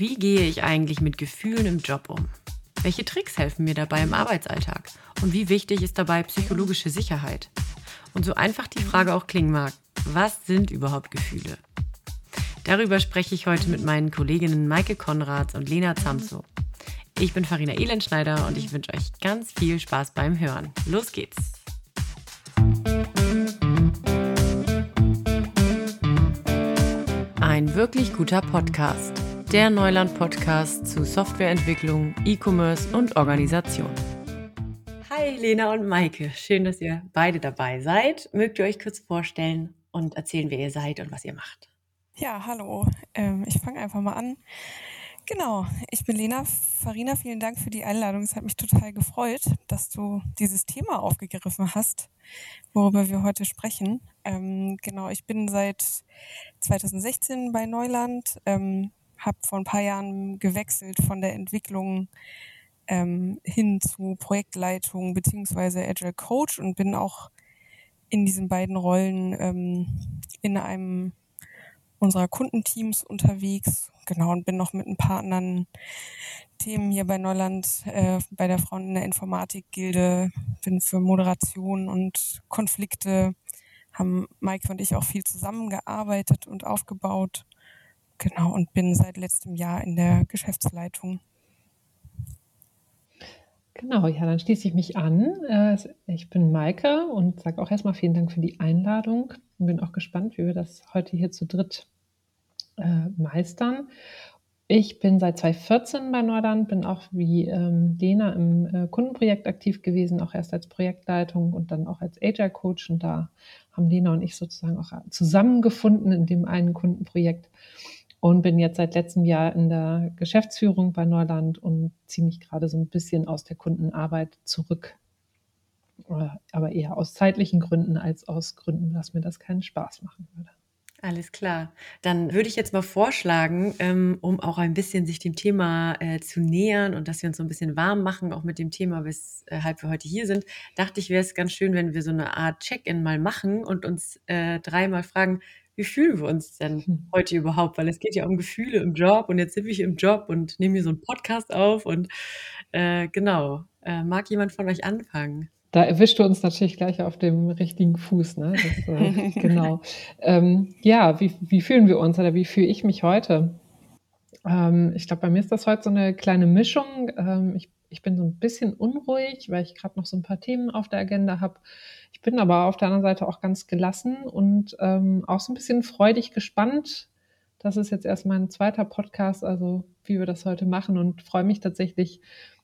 Wie gehe ich eigentlich mit Gefühlen im Job um? Welche Tricks helfen mir dabei im Arbeitsalltag? Und wie wichtig ist dabei psychologische Sicherheit? Und so einfach die Frage auch klingen mag, was sind überhaupt Gefühle? Darüber spreche ich heute mit meinen Kolleginnen Maike Konrads und Lena Zamzo. Ich bin Farina Elendschneider und ich wünsche euch ganz viel Spaß beim Hören. Los geht's! Ein wirklich guter Podcast der Neuland-Podcast zu Softwareentwicklung, E-Commerce und Organisation. Hi Lena und Maike, schön, dass ihr beide dabei seid. Mögt ihr euch kurz vorstellen und erzählen, wer ihr seid und was ihr macht? Ja, hallo. Ähm, ich fange einfach mal an. Genau, ich bin Lena. Farina, vielen Dank für die Einladung. Es hat mich total gefreut, dass du dieses Thema aufgegriffen hast, worüber wir heute sprechen. Ähm, genau, ich bin seit 2016 bei Neuland, ähm, habe vor ein paar Jahren gewechselt von der Entwicklung ähm, hin zu Projektleitung beziehungsweise Agile Coach und bin auch in diesen beiden Rollen ähm, in einem unserer Kundenteams unterwegs. Genau, und bin noch mit ein paar anderen Themen hier bei Neuland, äh, bei der Frauen in der Informatik-Gilde, bin für Moderation und Konflikte, haben Maike und ich auch viel zusammengearbeitet und aufgebaut. Genau, und bin seit letztem Jahr in der Geschäftsleitung. Genau, ja, dann schließe ich mich an. Äh, ich bin Maike und sage auch erstmal vielen Dank für die Einladung. Und bin auch gespannt, wie wir das heute hier zu dritt äh, meistern. Ich bin seit 2014 bei Nordland, bin auch wie ähm, Lena im äh, Kundenprojekt aktiv gewesen, auch erst als Projektleitung und dann auch als Agile Coach. Und da haben Lena und ich sozusagen auch zusammengefunden in dem einen Kundenprojekt und bin jetzt seit letztem Jahr in der Geschäftsführung bei Neuland und ziehe mich gerade so ein bisschen aus der Kundenarbeit zurück. Aber eher aus zeitlichen Gründen als aus Gründen, dass mir das keinen Spaß machen würde. Alles klar. Dann würde ich jetzt mal vorschlagen, ähm, um auch ein bisschen sich dem Thema äh, zu nähern und dass wir uns so ein bisschen warm machen, auch mit dem Thema, weshalb wir heute hier sind, dachte ich, wäre es ganz schön, wenn wir so eine Art Check-in mal machen und uns äh, dreimal fragen, wie fühlen wir uns denn hm. heute überhaupt? Weil es geht ja um Gefühle im Job und jetzt sind wir hier im Job und nehmen hier so einen Podcast auf und äh, genau. Äh, mag jemand von euch anfangen? Da erwischt du uns natürlich gleich auf dem richtigen Fuß, ne? Das, äh, genau. Ähm, ja, wie, wie fühlen wir uns oder wie fühle ich mich heute? Ähm, ich glaube, bei mir ist das heute so eine kleine Mischung. Ähm, ich, ich bin so ein bisschen unruhig, weil ich gerade noch so ein paar Themen auf der Agenda habe. Ich bin aber auf der anderen Seite auch ganz gelassen und ähm, auch so ein bisschen freudig gespannt. Das ist jetzt erst mein zweiter Podcast, also wie wir das heute machen und freue mich tatsächlich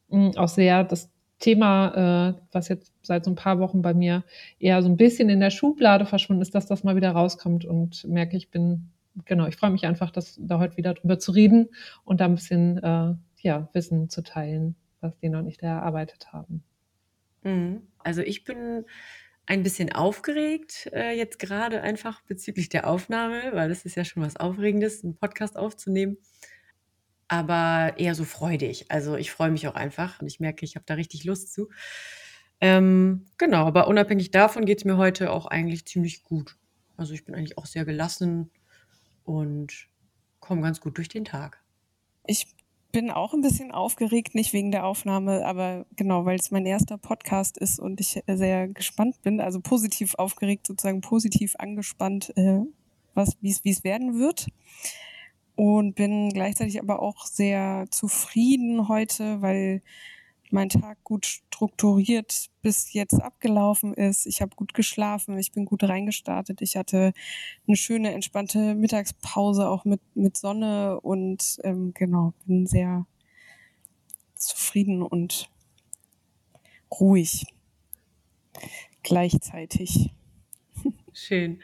mh, hm, auch sehr, das Thema, äh, was jetzt seit so ein paar Wochen bei mir eher so ein bisschen in der Schublade verschwunden ist, dass das mal wieder rauskommt und merke, ich bin, genau, ich freue mich einfach, dass da heute wieder drüber zu reden und da ein bisschen äh, ja, Wissen zu teilen, was die noch nicht erarbeitet haben. Mhm. Also ich bin ein bisschen aufgeregt äh, jetzt gerade einfach bezüglich der Aufnahme, weil das ist ja schon was Aufregendes, einen Podcast aufzunehmen. Aber eher so freudig. Also ich freue mich auch einfach und ich merke, ich habe da richtig Lust zu. Ähm, genau, aber unabhängig davon geht es mir heute auch eigentlich ziemlich gut. Also ich bin eigentlich auch sehr gelassen und komme ganz gut durch den Tag. Ich bin auch ein bisschen aufgeregt, nicht wegen der Aufnahme, aber genau, weil es mein erster Podcast ist und ich sehr gespannt bin, also positiv aufgeregt, sozusagen positiv angespannt, äh, wie es werden wird. Und bin gleichzeitig aber auch sehr zufrieden heute, weil mein Tag gut strukturiert bis jetzt abgelaufen ist. Ich habe gut geschlafen, ich bin gut reingestartet. Ich hatte eine schöne, entspannte Mittagspause auch mit, mit Sonne und ähm, genau, bin sehr zufrieden und ruhig gleichzeitig. Schön.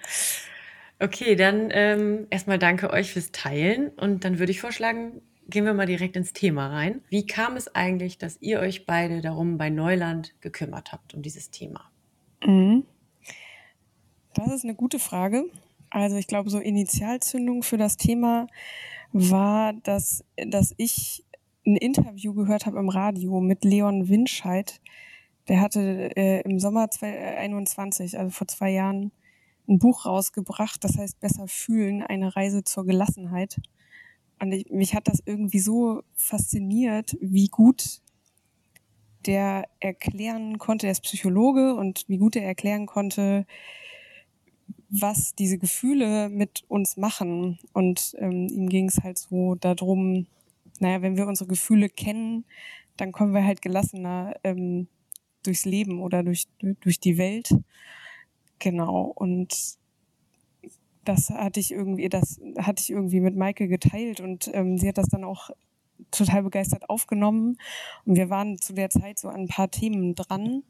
Okay, dann ähm, erstmal danke euch fürs Teilen und dann würde ich vorschlagen, gehen wir mal direkt ins Thema rein. Wie kam es eigentlich, dass ihr euch beide darum bei Neuland gekümmert habt, um dieses Thema? Mhm. Das ist eine gute Frage. Also ich glaube, so Initialzündung für das Thema war, dass, dass ich ein Interview gehört habe im Radio mit Leon Winscheid. Der hatte äh, im Sommer 2021, also vor zwei Jahren, ein Buch rausgebracht, das heißt Besser fühlen, eine Reise zur Gelassenheit. Und ich, mich hat das irgendwie so fasziniert, wie gut der erklären konnte, er ist Psychologe und wie gut er erklären konnte, was diese Gefühle mit uns machen. Und ähm, ihm ging es halt so darum, naja, wenn wir unsere Gefühle kennen, dann kommen wir halt gelassener ähm, durchs Leben oder durch, durch die Welt. Genau. Und das hatte ich irgendwie, das hatte ich irgendwie mit Maike geteilt und ähm, sie hat das dann auch total begeistert aufgenommen. Und wir waren zu der Zeit so an ein paar Themen dran,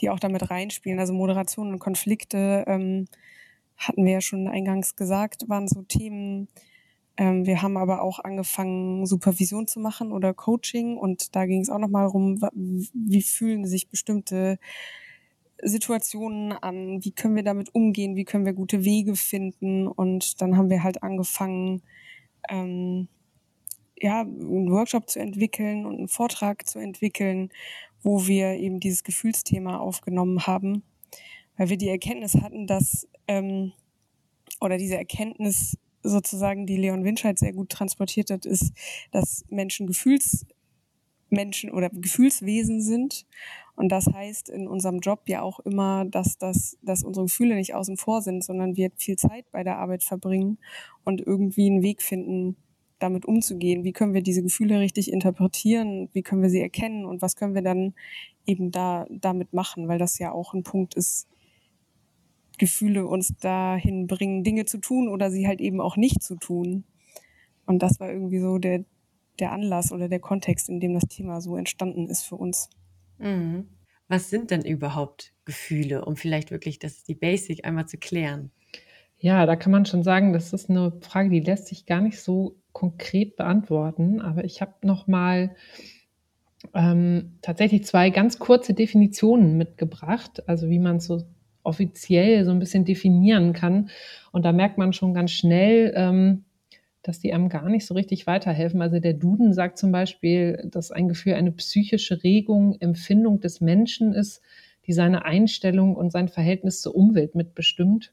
die auch damit reinspielen. Also Moderation und Konflikte ähm, hatten wir ja schon eingangs gesagt, waren so Themen. Ähm, wir haben aber auch angefangen, Supervision zu machen oder Coaching. Und da ging es auch nochmal darum, wie fühlen sich bestimmte Situationen an, wie können wir damit umgehen, wie können wir gute Wege finden. Und dann haben wir halt angefangen, ähm, ja, einen Workshop zu entwickeln und einen Vortrag zu entwickeln, wo wir eben dieses Gefühlsthema aufgenommen haben, weil wir die Erkenntnis hatten, dass, ähm, oder diese Erkenntnis sozusagen, die Leon Winscheid sehr gut transportiert hat, ist, dass Menschen Gefühlsmenschen oder Gefühlswesen sind. Und das heißt in unserem Job ja auch immer, dass, das, dass unsere Gefühle nicht außen vor sind, sondern wir viel Zeit bei der Arbeit verbringen und irgendwie einen Weg finden, damit umzugehen? Wie können wir diese Gefühle richtig interpretieren? Wie können wir sie erkennen? Und was können wir dann eben da damit machen? Weil das ja auch ein Punkt ist, Gefühle uns dahin bringen, Dinge zu tun oder sie halt eben auch nicht zu tun. Und das war irgendwie so der, der Anlass oder der Kontext, in dem das Thema so entstanden ist für uns. Mhm. Was sind denn überhaupt Gefühle, um vielleicht wirklich das die Basic einmal zu klären? Ja, da kann man schon sagen, das ist eine Frage, die lässt sich gar nicht so konkret beantworten, aber ich habe noch mal ähm, tatsächlich zwei ganz kurze Definitionen mitgebracht, also wie man so offiziell so ein bisschen definieren kann. Und da merkt man schon ganz schnell, ähm, dass die einem gar nicht so richtig weiterhelfen. Also der Duden sagt zum Beispiel, dass ein Gefühl eine psychische Regung, Empfindung des Menschen ist, die seine Einstellung und sein Verhältnis zur Umwelt mitbestimmt.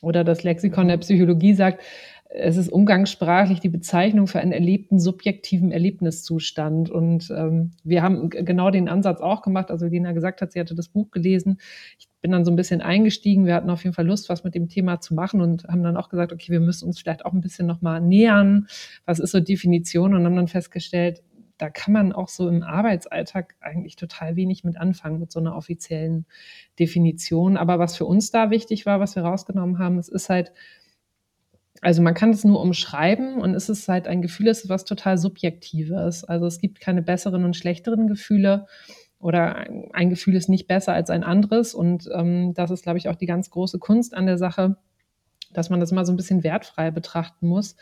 Oder das Lexikon der Psychologie sagt, es ist umgangssprachlich die Bezeichnung für einen erlebten subjektiven Erlebniszustand. Und ähm, wir haben genau den Ansatz auch gemacht. Also Lena gesagt hat, sie hatte das Buch gelesen. Ich bin dann so ein bisschen eingestiegen. Wir hatten auf jeden Fall Lust, was mit dem Thema zu machen und haben dann auch gesagt, okay, wir müssen uns vielleicht auch ein bisschen nochmal nähern. Was ist so Definition? Und haben dann festgestellt, da kann man auch so im Arbeitsalltag eigentlich total wenig mit anfangen, mit so einer offiziellen Definition. Aber was für uns da wichtig war, was wir rausgenommen haben, es ist halt, also man kann es nur umschreiben und es ist halt ein Gefühl, es ist was total Subjektives. Also es gibt keine besseren und schlechteren Gefühle oder ein Gefühl ist nicht besser als ein anderes. Und ähm, das ist, glaube ich, auch die ganz große Kunst an der Sache, dass man das mal so ein bisschen wertfrei betrachten muss.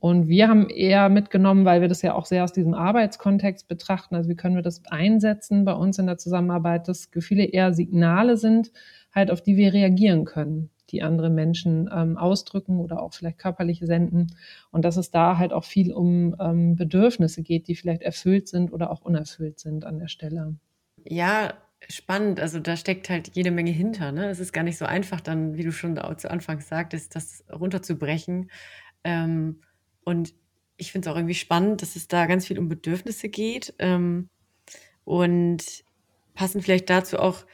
Und wir haben eher mitgenommen, weil wir das ja auch sehr aus diesem Arbeitskontext betrachten, also wie können wir das einsetzen bei uns in der Zusammenarbeit, dass Gefühle eher Signale sind, halt auf die wir reagieren können die andere Menschen ähm, ausdrücken oder auch vielleicht körperlich senden. Und dass es da halt auch viel um ähm, Bedürfnisse geht, die vielleicht erfüllt sind oder auch unerfüllt sind an der Stelle. Ja, spannend. Also da steckt halt jede Menge hinter. Ne? Es ist gar nicht so einfach, dann, wie du schon zu Anfang sagtest, das runterzubrechen. Ähm, und ich finde es auch irgendwie spannend, dass es da ganz viel um Bedürfnisse geht. Ähm, und passen vielleicht dazu auch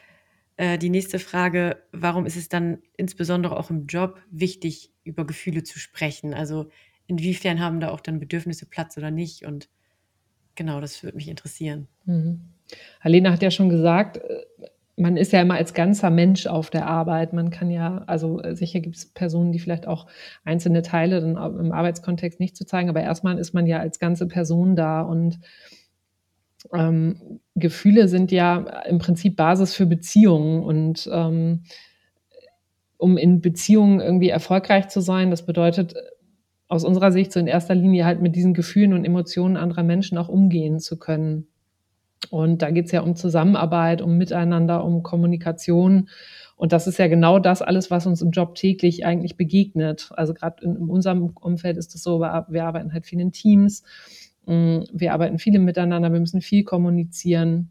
äh, die nächste Frage, warum ist es dann insbesondere auch im Job wichtig, über Gefühle zu sprechen? Also inwiefern haben da auch dann Bedürfnisse Platz oder nicht? Und genau, das würde mich interessieren. Mhm. Alena hat ja schon gesagt, äh, man ist ja immer als ganzer Mensch auf der Arbeit. Man kann ja, also äh, sicher gibt es Personen, die vielleicht auch einzelne Teile dann im Arbeitskontext nicht zu zeigen, aber erstmal ist man ja als ganze Person da und ähm, Gefühle sind ja im Prinzip Basis für Beziehungen und ähm, um in Beziehungen irgendwie erfolgreich zu sein, das bedeutet aus unserer Sicht so in erster Linie halt mit diesen Gefühlen und Emotionen anderer Menschen auch umgehen zu können. Und da geht es ja um Zusammenarbeit, um Miteinander, um Kommunikation. Und das ist ja genau das alles, was uns im Job täglich eigentlich begegnet. Also gerade in, in, unserem Umfeld ist es so, wir arbeiten halt viel in Teams Mm, wir arbeiten viele miteinander, wir müssen viel kommunizieren.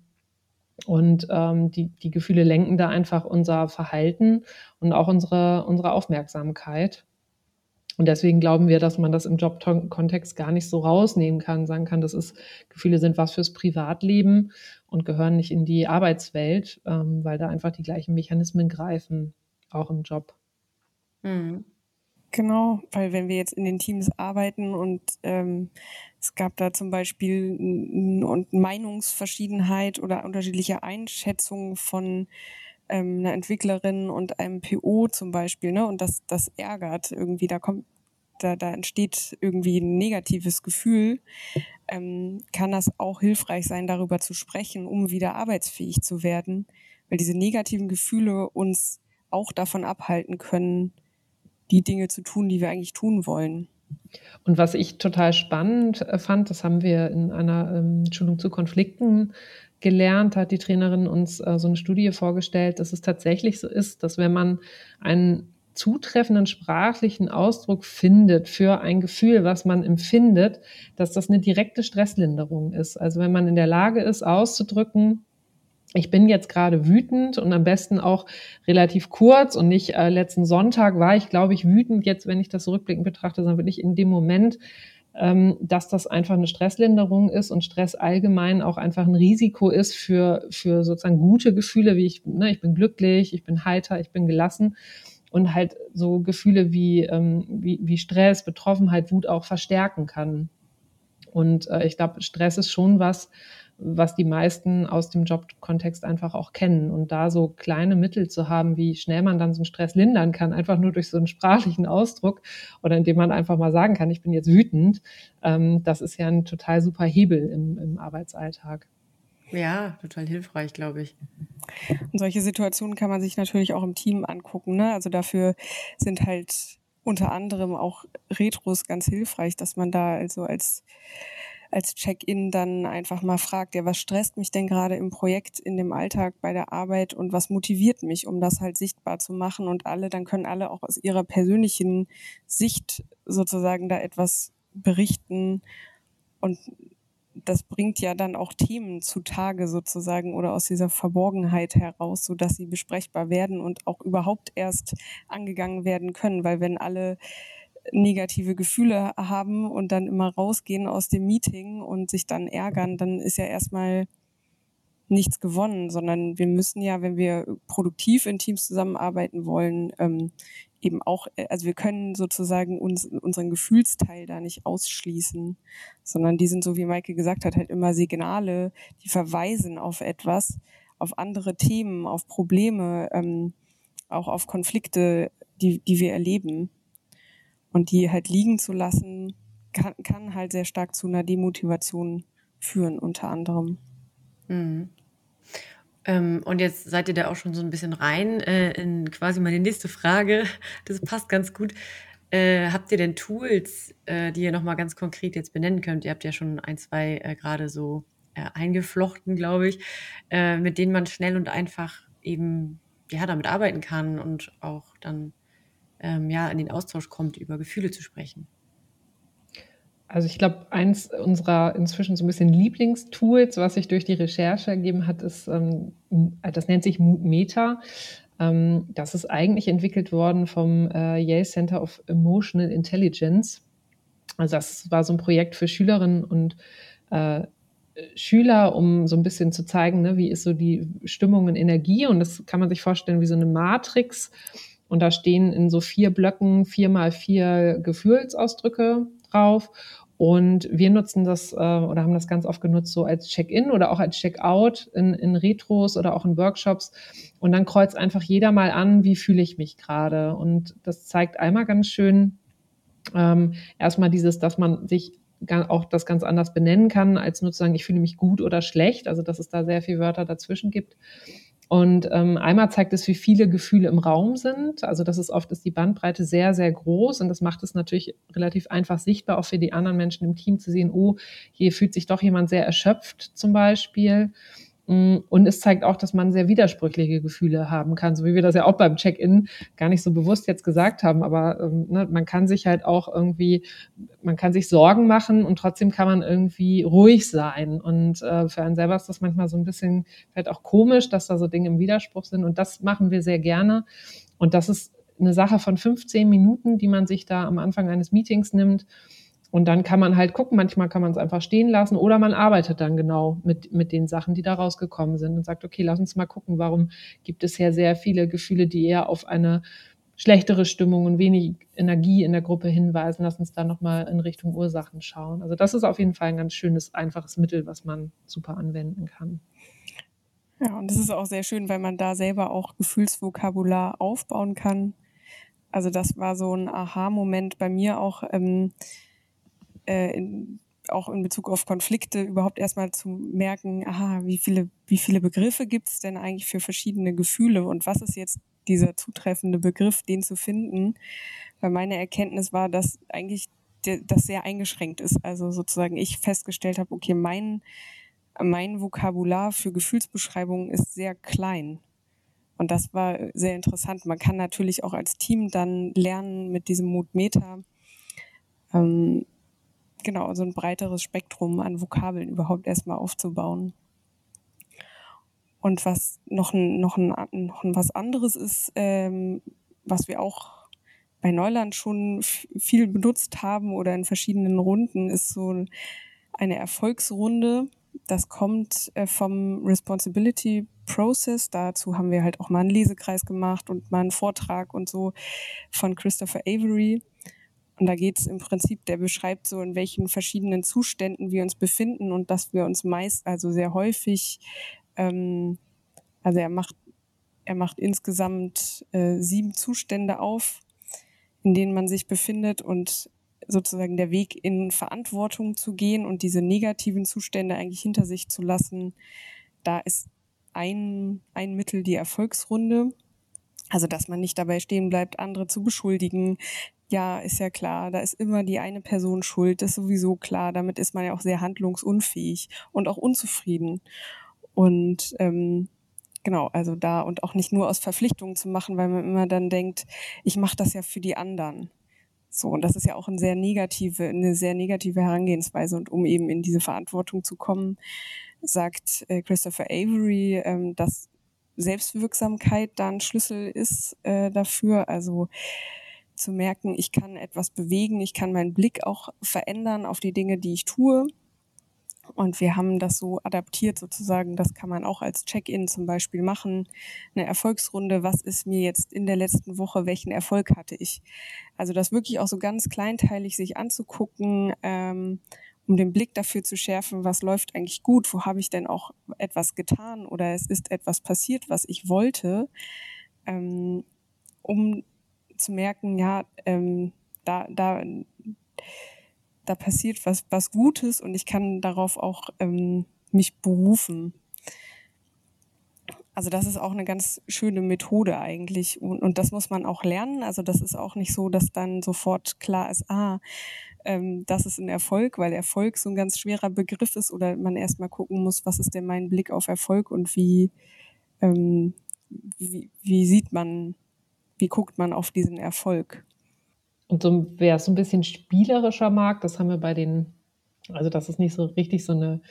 Und ähm, die, die Gefühle lenken da einfach unser Verhalten und auch unsere, unsere Aufmerksamkeit. Und deswegen glauben wir, dass man das im Jobkontext gar nicht so rausnehmen kann, sagen kann, das ist, Gefühle sind was fürs Privatleben und gehören nicht in die Arbeitswelt, ähm, weil da einfach die gleichen Mechanismen greifen, auch im Job. Mhm. Genau, weil wenn wir jetzt in den Teams arbeiten und ähm, es gab da zum Beispiel eine Meinungsverschiedenheit oder unterschiedliche Einschätzungen von ähm, einer Entwicklerin und einem PO zum Beispiel, ne? Und das, das ärgert irgendwie, da kommt, da, da entsteht irgendwie ein negatives Gefühl, ähm, kann das auch hilfreich sein, darüber zu sprechen, um wieder arbeitsfähig zu werden, weil diese negativen Gefühle uns auch davon abhalten können, die Dinge zu tun, die wir eigentlich tun wollen. Und was ich total spannend äh, fand, das haben wir in einer ähm, Schulung zu Konflikten gelernt, hat die Trainerin uns äh, so eine Studie vorgestellt, dass es tatsächlich so ist, dass wenn man einen zutreffenden sprachlichen Ausdruck findet für ein Gefühl, was man empfindet, dass das eine direkte Stresslinderung ist. Also wenn man in der Lage ist, auszudrücken, ich bin jetzt gerade wütend und am besten auch relativ kurz und nicht äh, letzten Sonntag war ich, glaube ich, wütend. Jetzt, wenn ich das rückblickend betrachte, sondern wirklich in dem Moment, dass das einfach eine Stresslinderung ist und Stress allgemein auch einfach ein Risiko ist für, für sozusagen gute Gefühle, wie ich, ne, ich bin glücklich, ich bin heiter, ich bin gelassen und halt so Gefühle wie, ähm, wie, wie Stress, Betroffenheit, Wut auch verstärken kann. Und äh, ich glaube, Stress ist schon was, was die meisten aus dem Jobkontext einfach auch kennen. Und da so kleine Mittel zu haben, wie schnell man dann so einen Stress lindern kann, einfach nur durch so einen sprachlichen Ausdruck oder indem man einfach mal sagen kann, ich bin jetzt wütend, ähm, das ist ja ein total super Hebel im, im Arbeitsalltag. Ja, total hilfreich, glaube ich. Und solche Situationen kann man sich natürlich auch im Team angucken. Ne? Also dafür sind halt unter anderem auch Retros ganz hilfreich, dass man da also als als Check-in dann einfach mal fragt, ja, was stresst mich denn gerade im Projekt, in dem Alltag, bei der Arbeit und was motiviert mich, um das halt sichtbar zu machen? Und alle, dann können alle auch aus ihrer persönlichen Sicht sozusagen da etwas berichten. Und das bringt ja dann auch Themen zutage sozusagen oder aus dieser Verborgenheit heraus, so dass sie besprechbar werden und auch überhaupt erst angegangen werden können, weil wenn alle negative Gefühle haben und dann immer rausgehen aus dem Meeting und sich dann ärgern, dann ist ja erstmal nichts gewonnen, sondern wir müssen ja, wenn wir produktiv in Teams zusammenarbeiten wollen, ähm, eben auch, also wir können sozusagen uns, unseren Gefühlsteil da nicht ausschließen, sondern die sind, so wie Maike gesagt hat, halt immer Signale, die verweisen auf etwas, auf andere Themen, auf Probleme, ähm, auch auf Konflikte, die, die wir erleben. Und die halt liegen zu lassen, kann, kann halt sehr stark zu einer Demotivation führen, unter anderem. Mhm. Ähm, und jetzt seid ihr da auch schon so ein bisschen rein äh, in quasi meine nächste Frage. Das passt ganz gut. Äh, habt ihr denn Tools, äh, die ihr nochmal ganz konkret jetzt benennen könnt? Ihr habt ja schon ein, zwei äh, gerade so äh, eingeflochten, glaube ich, äh, mit denen man schnell und einfach eben ja damit arbeiten kann und auch dann ähm, ja, in den Austausch kommt, über Gefühle zu sprechen? Also ich glaube, eins unserer inzwischen so ein bisschen Lieblingstools, was sich durch die Recherche ergeben hat, ist, ähm, das nennt sich Meta. Ähm, das ist eigentlich entwickelt worden vom äh, Yale Center of Emotional Intelligence. Also das war so ein Projekt für Schülerinnen und äh, Schüler, um so ein bisschen zu zeigen, ne, wie ist so die Stimmung und Energie. Und das kann man sich vorstellen wie so eine Matrix. Und da stehen in so vier Blöcken vier mal vier Gefühlsausdrücke drauf. Und wir nutzen das äh, oder haben das ganz oft genutzt so als Check-in oder auch als Check-out in, in Retros oder auch in Workshops. Und dann kreuzt einfach jeder mal an, wie fühle ich mich gerade. Und das zeigt einmal ganz schön ähm, erstmal dieses, dass man sich auch das ganz anders benennen kann, als nur zu sagen, ich fühle mich gut oder schlecht. Also dass es da sehr viele Wörter dazwischen gibt. Und ähm, einmal zeigt es, wie viele Gefühle im Raum sind. Also das ist oft ist die Bandbreite sehr, sehr groß und das macht es natürlich relativ einfach sichtbar, auch für die anderen Menschen im Team zu sehen, oh, hier fühlt sich doch jemand sehr erschöpft zum Beispiel. Mm, und es zeigt auch, dass man sehr widersprüchliche Gefühle haben kann, so wie wir das ja auch beim Check-in gar nicht so bewusst jetzt gesagt haben. Aber ähm, ne, man kann sich halt auch irgendwie, man kann sich Sorgen machen und trotzdem kann man irgendwie ruhig sein. Und äh, für einen selber ist das manchmal so ein bisschen vielleicht auch komisch, dass da so Dinge im Widerspruch sind. Und das machen wir sehr gerne. Und das ist eine Sache von 15 Minuten, die man sich da am Anfang eines Meetings nimmt. Und dann kann man halt gucken, manchmal kann man es einfach stehen lassen oder man arbeitet dann genau mit, mit den Sachen, die da rausgekommen sind und sagt, okay, lass uns mal gucken, warum gibt es ja sehr viele Gefühle, die eher auf eine schlechtere Stimmung und wenig Energie in der Gruppe hinweisen. Lass uns da nochmal in Richtung Ursachen schauen. Also das ist auf jeden Fall ein ganz schönes, einfaches Mittel, was man super anwenden kann. Ja, und das ist auch sehr schön, weil man da selber auch Gefühlsvokabular aufbauen kann. Also das war so ein Aha-Moment bei mir auch, ähm, äh, in, auch in Bezug auf Konflikte überhaupt erstmal zu merken, aha, wie viele, wie viele Begriffe gibt es denn eigentlich für verschiedene Gefühle und was ist jetzt dieser zutreffende Begriff, den zu finden. Weil meine Erkenntnis war, dass eigentlich das sehr eingeschränkt ist. Also sozusagen ich festgestellt habe, okay, mein, mein Vokabular für Gefühlsbeschreibungen ist sehr klein. Und das war sehr interessant. Man kann natürlich auch als Team dann lernen, mit diesem Mutmeter ähm, genau so ein breiteres Spektrum an Vokabeln überhaupt erstmal aufzubauen. Und was noch ein, noch ein, noch ein was anderes ist, ähm, was wir auch bei Neuland schon viel benutzt haben oder in verschiedenen Runden, ist so eine Erfolgsrunde. Das kommt äh, vom Responsibility Process. Dazu haben wir halt auch mal einen Lesekreis gemacht und mal einen Vortrag und so von Christopher Avery. Und da geht es im Prinzip, der beschreibt so, in welchen verschiedenen Zuständen wir uns befinden und dass wir uns meist, also sehr häufig ähm, also er macht, er macht insgesamt äh, sieben Zustände auf, in denen man sich befindet und sozusagen der Weg in Verantwortung zu gehen und diese negativen Zustände eigentlich hinter sich zu lassen, da ist ein, ein Mittel die Erfolgsrunde. Also, dass man nicht dabei stehen bleibt, andere zu beschuldigen. Ja, ist ja klar, da ist immer die eine Person schuld, ist sowieso klar. Damit ist man ja auch sehr handlungsunfähig und auch unzufrieden. Und ähm, genau, also da und auch nicht nur aus Verpflichtungen zu machen, weil man immer dann denkt, ich mache das ja für die anderen. So, und das ist ja auch eine sehr negative, eine sehr negative Herangehensweise. Und um eben in diese Verantwortung zu kommen, sagt äh, Christopher Avery, ähm, dass Selbstwirksamkeit da ein Schlüssel ist äh, dafür. Also zu merken, ich kann etwas bewegen, ich kann meinen Blick auch verändern auf die Dinge, die ich tue und wir haben das so adaptiert sozusagen. Das kann man auch als Check-in zum Beispiel machen. Eine Erfolgsrunde. Was ist mir jetzt in der letzten Woche? Welchen Erfolg hatte ich? Also das wirklich auch so ganz kleinteilig sich anzugucken, ähm, um den Blick dafür zu schärfen, was läuft eigentlich gut? Wo habe ich denn auch etwas getan oder es ist etwas passiert, was ich wollte? Ähm, um zu merken, ja, ähm, da, da, da passiert was, was Gutes und ich kann darauf auch ähm, mich berufen. Also das ist auch eine ganz schöne Methode eigentlich und, und das muss man auch lernen. Also das ist auch nicht so, dass dann sofort klar ist, ah, ähm, das ist ein Erfolg, weil Erfolg so ein ganz schwerer Begriff ist oder man erstmal gucken muss, was ist denn mein Blick auf Erfolg und wie, ähm, wie, wie sieht man, wie guckt man auf diesen Erfolg. Und so, wer es so ein bisschen spielerischer mag, das haben wir bei den, also das ist nicht so richtig so eine,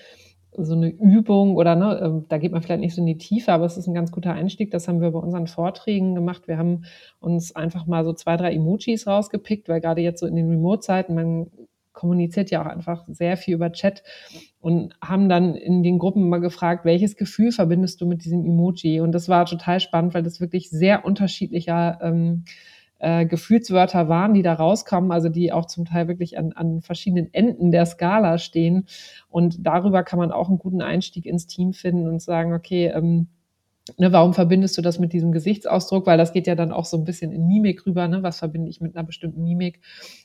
so eine Übung oder ne, ähm, da geht man vielleicht nicht so in die Tiefe, aber es ist ein ganz guter Einstieg. Das haben wir bei unseren Vorträgen gemacht. Wir haben uns einfach mal so zwei, drei Emojis rausgepickt, weil gerade jetzt so in den Remote-Zeiten, man kommuniziert ja auch einfach sehr viel über Chat und haben dann in den Gruppen mal gefragt, welches Gefühl verbindest du mit diesem Emoji? Und das war total spannend, weil das wirklich sehr unterschiedlicher ähm, äh, Gefühlswörter waren, die da rauskommen, also die auch zum Teil wirklich an, an verschiedenen Enden der Skala stehen. Und darüber kann man auch einen guten Einstieg ins Team finden und sagen, okay, ähm, Ne, warum verbindest du das mit diesem Gesichtsausdruck? Weil das geht ja dann auch so ein bisschen in Mimik rüber. Ne? Was verbinde ich mit einer bestimmten Mimik?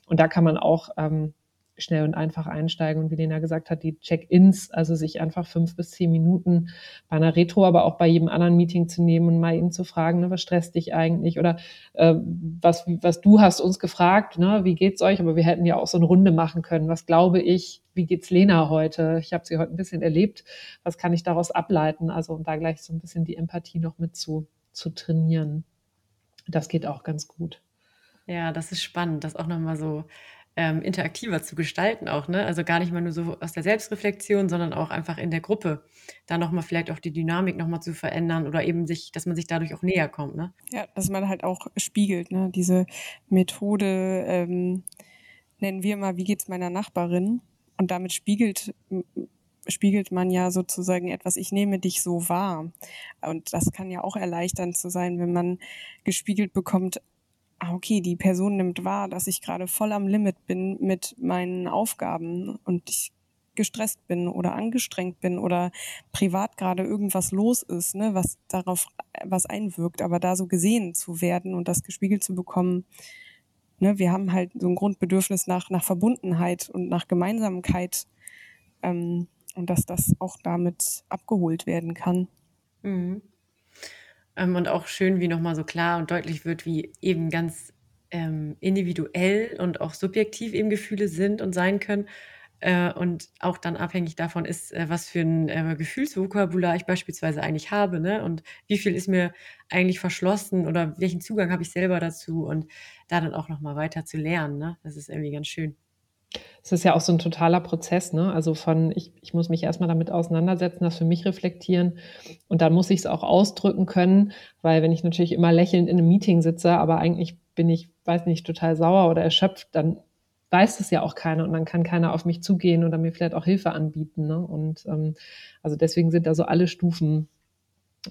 Und da kann man auch ähm, schnell und einfach einsteigen. Und wie Lena gesagt hat, die Check-ins, also sich einfach fünf bis zehn Minuten bei einer Retro, aber auch bei jedem anderen Meeting zu nehmen und mal ihn zu fragen, ne, was stresst dich eigentlich? Oder äh, was, was du hast uns gefragt, ne, wie geht's euch? Aber wir hätten ja auch so eine Runde machen können. Was glaube ich? Wie geht's Lena heute? Ich habe sie heute ein bisschen erlebt. Was kann ich daraus ableiten? Also um da gleich so ein bisschen die Empathie noch mit zu, zu trainieren. Das geht auch ganz gut. Ja, das ist spannend, das auch nochmal so ähm, interaktiver zu gestalten auch, ne? Also gar nicht mal nur so aus der Selbstreflexion, sondern auch einfach in der Gruppe, da nochmal vielleicht auch die Dynamik nochmal zu verändern oder eben sich, dass man sich dadurch auch näher kommt, ne? Ja, dass man halt auch spiegelt, ne? Diese Methode, ähm, nennen wir mal, wie geht's meiner Nachbarin? Und damit spiegelt spiegelt man ja sozusagen etwas, ich nehme dich so wahr. Und das kann ja auch erleichternd zu sein, wenn man gespiegelt bekommt, ah, okay, die Person nimmt wahr, dass ich gerade voll am Limit bin mit meinen Aufgaben und ich gestresst bin oder angestrengt bin oder privat gerade irgendwas los ist, ne, was darauf was einwirkt, aber da so gesehen zu werden und das gespiegelt zu bekommen, ne, wir haben halt so ein Grundbedürfnis nach nach Verbundenheit und nach Gemeinsamkeit ähm, und dass das auch damit abgeholt werden kann. Mhm. Ähm, und auch schön, wie nochmal so klar und deutlich wird, wie eben ganz ähm, individuell und auch subjektiv eben Gefühle sind und sein können. Äh, und auch dann abhängig davon ist, äh, was für ein äh, Gefühlsvokabular ich beispielsweise eigentlich habe, ne? Und wie viel ist mir eigentlich verschlossen oder welchen Zugang habe ich selber dazu und da dann auch nochmal weiter zu lernen, ne? Das ist irgendwie ganz schön. Es ist ja auch so ein totaler Prozess, ne? Also von ich ich muss mich erstmal damit auseinandersetzen, das für mich reflektieren und dann muss ich es auch ausdrücken können, weil wenn ich natürlich immer lächelnd in einem Meeting sitze, aber eigentlich bin ich, weiß nicht, total sauer oder erschöpft, dann weiß es ja auch keiner und dann kann keiner auf mich zugehen oder mir vielleicht auch Hilfe anbieten, ne? Und, ähm, also deswegen sind da so alle Stufen,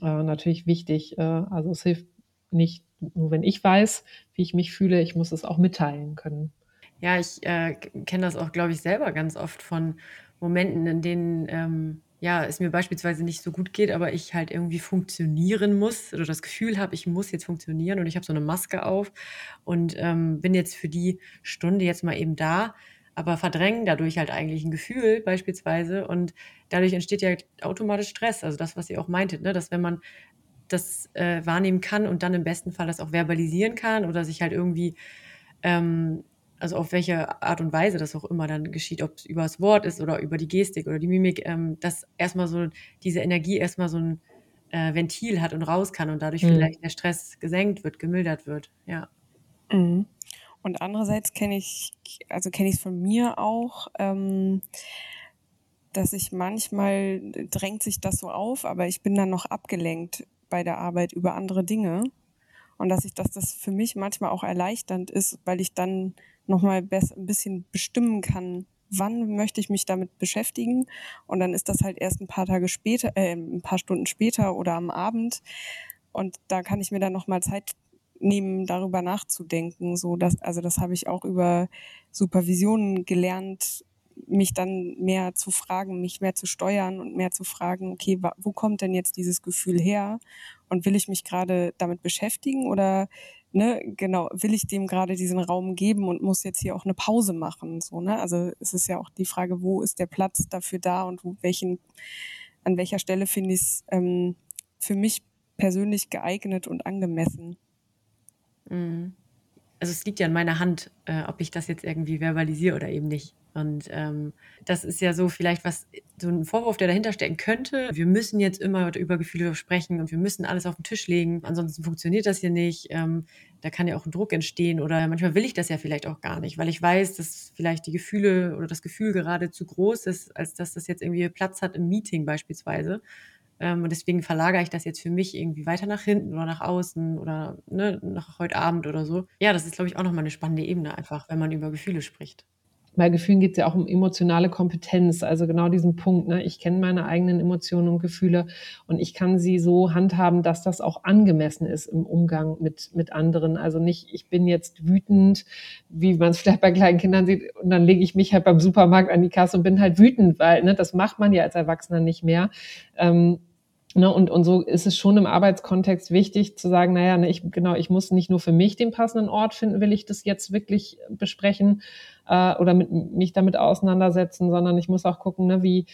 äh, natürlich wichtig. Äh, also es hilft nicht nur, wenn ich weiß, wie ich mich fühle, ich muss es auch mitteilen können. Ja, ich äh, kenne das auch, glaube ich, selber ganz oft von Momenten, in denen ähm, ja, es mir beispielsweise nicht so gut geht, aber ich halt irgendwie funktionieren muss oder das Gefühl habe, ich muss jetzt funktionieren und ich habe so eine Maske auf und ähm, bin jetzt für die Stunde jetzt mal eben da, aber verdrängen dadurch halt eigentlich ein Gefühl beispielsweise und dadurch entsteht ja automatisch Stress. Also das, was ihr auch meintet, ne? dass wenn man das äh, wahrnehmen kann und dann im besten Fall das auch verbalisieren kann oder sich halt irgendwie ähm, also auf welche Art und Weise das auch immer dann geschieht, ob es über das Wort ist oder über die Gestik oder die Mimik, ähm, dass erstmal so diese Energie erstmal so ein äh, Ventil hat und raus kann und dadurch mhm. vielleicht der Stress gesenkt wird, gemildert wird, ja. Mhm. Und andererseits kenne ich, also kenne ich es von mir auch, ähm, dass ich manchmal drängt sich das so auf, aber ich bin dann noch abgelenkt bei der Arbeit über andere Dinge. Und dass ich, dass das für mich manchmal auch erleichternd ist, weil ich dann nochmal ein bisschen bestimmen kann, wann möchte ich mich damit beschäftigen. Und dann ist das halt erst ein paar Tage später, äh, ein paar Stunden später oder am Abend. Und da kann ich mir dann nochmal Zeit nehmen, darüber nachzudenken. So, dass, also das habe ich auch über Supervisionen gelernt, mich dann mehr zu fragen, mich mehr zu steuern und mehr zu fragen, okay, wo kommt denn jetzt dieses Gefühl her? Und will ich mich gerade damit beschäftigen oder ne, genau, will ich dem gerade diesen Raum geben und muss jetzt hier auch eine Pause machen, so, ne? Also es ist ja auch die Frage, wo ist der Platz dafür da und wo, welchen, an welcher Stelle finde ich es ähm, für mich persönlich geeignet und angemessen. Mhm. Also es liegt ja in meiner Hand, äh, ob ich das jetzt irgendwie verbalisiere oder eben nicht. Und ähm, das ist ja so vielleicht was, so ein Vorwurf, der dahinter stecken könnte. Wir müssen jetzt immer über Gefühle sprechen und wir müssen alles auf den Tisch legen. Ansonsten funktioniert das hier nicht. Ähm, da kann ja auch ein Druck entstehen oder manchmal will ich das ja vielleicht auch gar nicht, weil ich weiß, dass vielleicht die Gefühle oder das Gefühl gerade zu groß ist, als dass das jetzt irgendwie Platz hat im Meeting beispielsweise. Ähm, und deswegen verlagere ich das jetzt für mich irgendwie weiter nach hinten oder nach außen oder ne, nach heute Abend oder so. Ja, das ist, glaube ich, auch nochmal eine spannende Ebene einfach, wenn man über Gefühle spricht bei Gefühlen geht es ja auch um emotionale Kompetenz, also genau diesen Punkt. Ne? Ich kenne meine eigenen Emotionen und Gefühle und ich kann sie so handhaben, dass das auch angemessen ist im Umgang mit, mit anderen. Also nicht, ich bin jetzt wütend, wie man es vielleicht bei kleinen Kindern sieht, und dann lege ich mich halt beim Supermarkt an die Kasse und bin halt wütend, weil ne, das macht man ja als Erwachsener nicht mehr. Ähm, Ne, und, und so ist es schon im Arbeitskontext wichtig zu sagen, naja, ne, ich, genau, ich muss nicht nur für mich den passenden Ort finden, will ich das jetzt wirklich besprechen äh, oder mit, mich damit auseinandersetzen, sondern ich muss auch gucken, ne, wie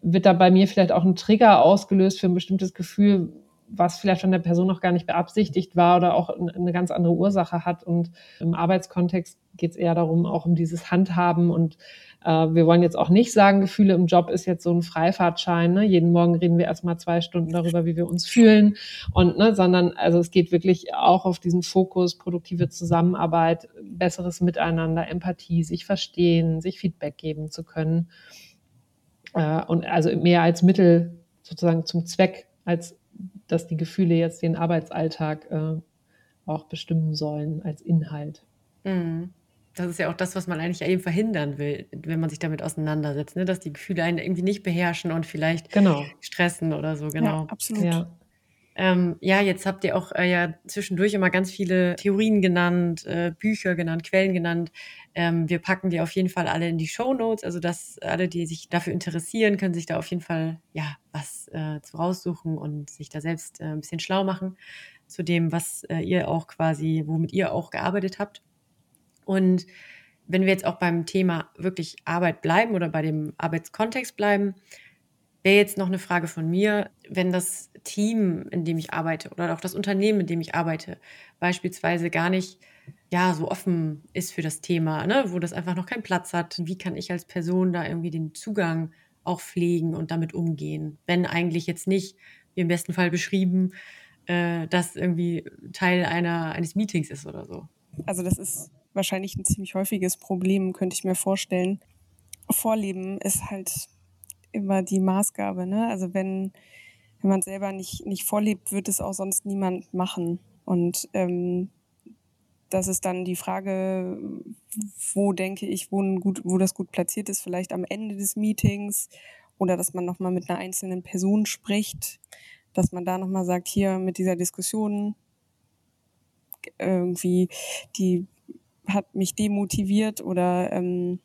wird da bei mir vielleicht auch ein Trigger ausgelöst für ein bestimmtes Gefühl, was vielleicht von der Person noch gar nicht beabsichtigt war oder auch eine ganz andere Ursache hat. Und im Arbeitskontext geht es eher darum, auch um dieses Handhaben. Und äh, wir wollen jetzt auch nicht sagen, Gefühle im Job ist jetzt so ein Freifahrtschein. Ne? Jeden Morgen reden wir erstmal zwei Stunden darüber, wie wir uns fühlen. Und, ne, sondern also es geht wirklich auch auf diesen Fokus, produktive Zusammenarbeit, besseres Miteinander, Empathie, sich verstehen, sich Feedback geben zu können. Äh, und also mehr als Mittel sozusagen zum Zweck, als dass die Gefühle jetzt den Arbeitsalltag äh, auch bestimmen sollen als Inhalt. Mhm. Das ist ja auch das, was man eigentlich eben verhindern will, wenn man sich damit auseinandersetzt, ne? dass die Gefühle einen irgendwie nicht beherrschen und vielleicht genau. stressen oder so, genau. Ja, absolut. Ja. Ähm, ja, jetzt habt ihr auch äh, ja zwischendurch immer ganz viele Theorien genannt, äh, Bücher genannt, Quellen genannt. Ähm, wir packen die auf jeden Fall alle in die Show Notes, also dass alle, die sich dafür interessieren, können sich da auf jeden Fall ja was äh, raussuchen und sich da selbst äh, ein bisschen schlau machen zu dem, was äh, ihr auch quasi, womit ihr auch gearbeitet habt. Und wenn wir jetzt auch beim Thema wirklich Arbeit bleiben oder bei dem Arbeitskontext bleiben, wäre jetzt noch eine Frage von mir, wenn das Team, in dem ich arbeite oder auch das Unternehmen, in dem ich arbeite, beispielsweise gar nicht ja so offen ist für das Thema, ne, wo das einfach noch keinen Platz hat, wie kann ich als Person da irgendwie den Zugang auch pflegen und damit umgehen, wenn eigentlich jetzt nicht, wie im besten Fall beschrieben, äh, das irgendwie Teil einer, eines Meetings ist oder so. Also das ist wahrscheinlich ein ziemlich häufiges Problem, könnte ich mir vorstellen. Vorleben ist halt immer die Maßgabe. Ne? Also wenn, wenn man selber nicht, nicht vorlebt, wird es auch sonst niemand machen. Und ähm, das ist dann die Frage, wo denke ich, wo, gut, wo das gut platziert ist, vielleicht am Ende des Meetings oder dass man nochmal mit einer einzelnen Person spricht, dass man da nochmal sagt, hier mit dieser Diskussion irgendwie, die hat mich demotiviert oder ähm,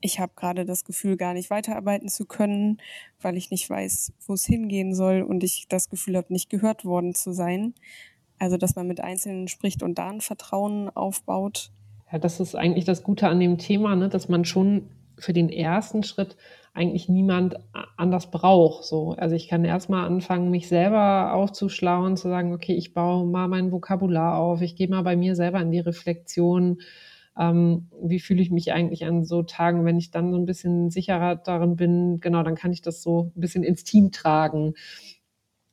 ich habe gerade das Gefühl, gar nicht weiterarbeiten zu können, weil ich nicht weiß, wo es hingehen soll und ich das Gefühl habe, nicht gehört worden zu sein. Also, dass man mit Einzelnen spricht und da ein Vertrauen aufbaut. Ja, das ist eigentlich das Gute an dem Thema, ne? dass man schon für den ersten Schritt eigentlich niemand anders braucht. So. Also ich kann erstmal anfangen, mich selber aufzuschlauen, zu sagen, okay, ich baue mal mein Vokabular auf, ich gehe mal bei mir selber in die Reflexion ähm, wie fühle ich mich eigentlich an so Tagen, wenn ich dann so ein bisschen sicherer darin bin, genau, dann kann ich das so ein bisschen ins Team tragen.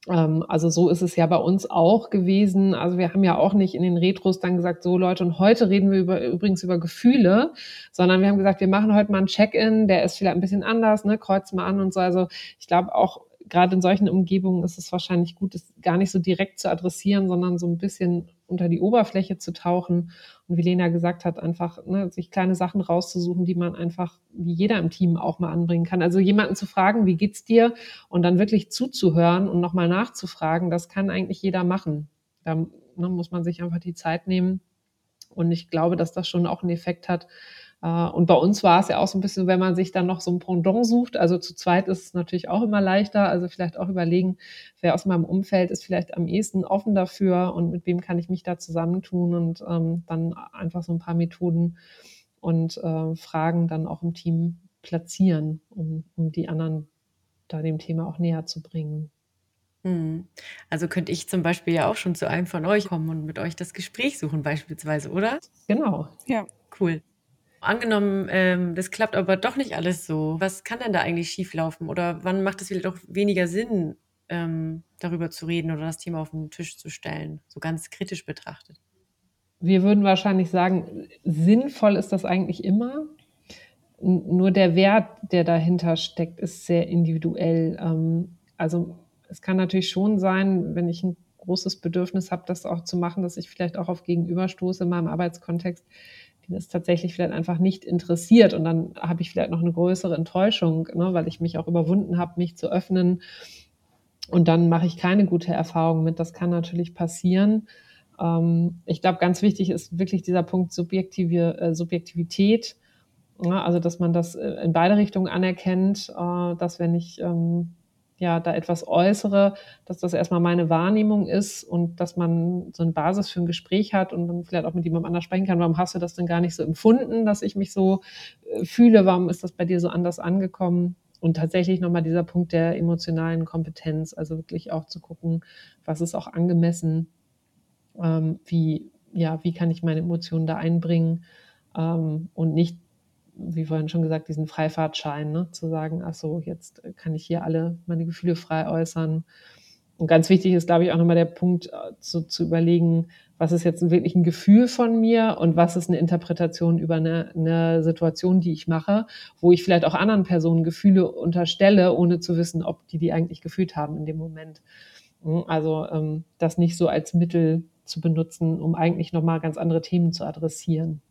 Ähm, also so ist es ja bei uns auch gewesen. Also wir haben ja auch nicht in den Retros dann gesagt, so Leute, und heute reden wir über, übrigens über Gefühle, sondern wir haben gesagt, wir machen heute mal ein Check-in, der ist vielleicht ein bisschen anders, ne, kreuz mal an und so. Also ich glaube auch, gerade in solchen Umgebungen ist es wahrscheinlich gut, es gar nicht so direkt zu adressieren, sondern so ein bisschen unter die Oberfläche zu tauchen. Und wie Lena gesagt hat, einfach ne, sich kleine Sachen rauszusuchen, die man einfach, wie jeder im Team auch mal anbringen kann. Also jemanden zu fragen, wie geht's dir? Und dann wirklich zuzuhören und nochmal nachzufragen, das kann eigentlich jeder machen. Da ne, muss man sich einfach die Zeit nehmen. Und ich glaube, dass das schon auch einen Effekt hat, und bei uns war es ja auch so ein bisschen, wenn man sich dann noch so ein Pendant sucht, also zu zweit ist es natürlich auch immer leichter, also vielleicht auch überlegen, wer aus meinem Umfeld ist vielleicht am ehesten offen dafür und mit wem kann ich mich da zusammentun und ähm, dann einfach so ein paar Methoden und äh, Fragen dann auch im Team platzieren, um, um die anderen da dem Thema auch näher zu bringen. Hm. Also könnte ich zum Beispiel ja auch schon zu einem von euch kommen und mit euch das Gespräch suchen beispielsweise, oder? Genau. Ja. Cool. Angenommen, ähm, das klappt aber doch nicht alles so. Was kann denn da eigentlich schieflaufen? Oder wann macht es vielleicht auch weniger Sinn, ähm, darüber zu reden oder das Thema auf den Tisch zu stellen, so ganz kritisch betrachtet? Wir würden wahrscheinlich sagen, sinnvoll ist das eigentlich immer. Nur der Wert, der dahinter steckt, ist sehr individuell. Ähm, also es kann natürlich schon sein, wenn ich ein großes Bedürfnis habe, das auch zu machen, dass ich vielleicht auch auf Gegenüber stoße in meinem Arbeitskontext, den es tatsächlich vielleicht einfach nicht interessiert. Und dann habe ich vielleicht noch eine größere Enttäuschung, ne, weil ich mich auch überwunden habe, mich zu öffnen. Und dann mache ich keine gute Erfahrung mit. Das kann natürlich passieren. Ähm, ich glaube, ganz wichtig ist wirklich dieser Punkt Subjektive, äh, Subjektivität. Ja, also, dass man das äh, in beide Richtungen anerkennt, äh, dass wenn ich ähm, ja da etwas äußere, dass das erstmal meine Wahrnehmung ist und dass man so eine Basis für ein Gespräch hat und dann vielleicht auch mit jemandem anders sprechen kann. Warum hast du das denn gar nicht so empfunden, dass ich mich so äh, fühle? Warum ist das bei dir so anders angekommen? und tatsächlich nochmal dieser Punkt der emotionalen Kompetenz, also wirklich auch zu gucken, was ist auch angemessen, ähm, wie, ja, wie kann ich meine Emotionen da einbringen ähm, und nicht, wie vorhin schon gesagt, diesen Freifahrtschein, ne, zu sagen, ach so, jetzt kann ich hier alle meine Gefühle frei äußern. Und ganz wichtig ist, glaube ich, auch nochmal der Punkt äh, zu, zu überlegen, was ist jetzt wirklich ein Gefühl von mir und was ist eine Interpretation über eine, eine Situation, die ich mache, wo ich vielleicht auch anderen Personen Gefühle unterstelle, ohne zu wissen, ob die die eigentlich gefühlt haben in dem Moment. Hm, also ähm, das nicht so als Mittel zu benutzen, um eigentlich nochmal ganz andere Themen zu adressieren.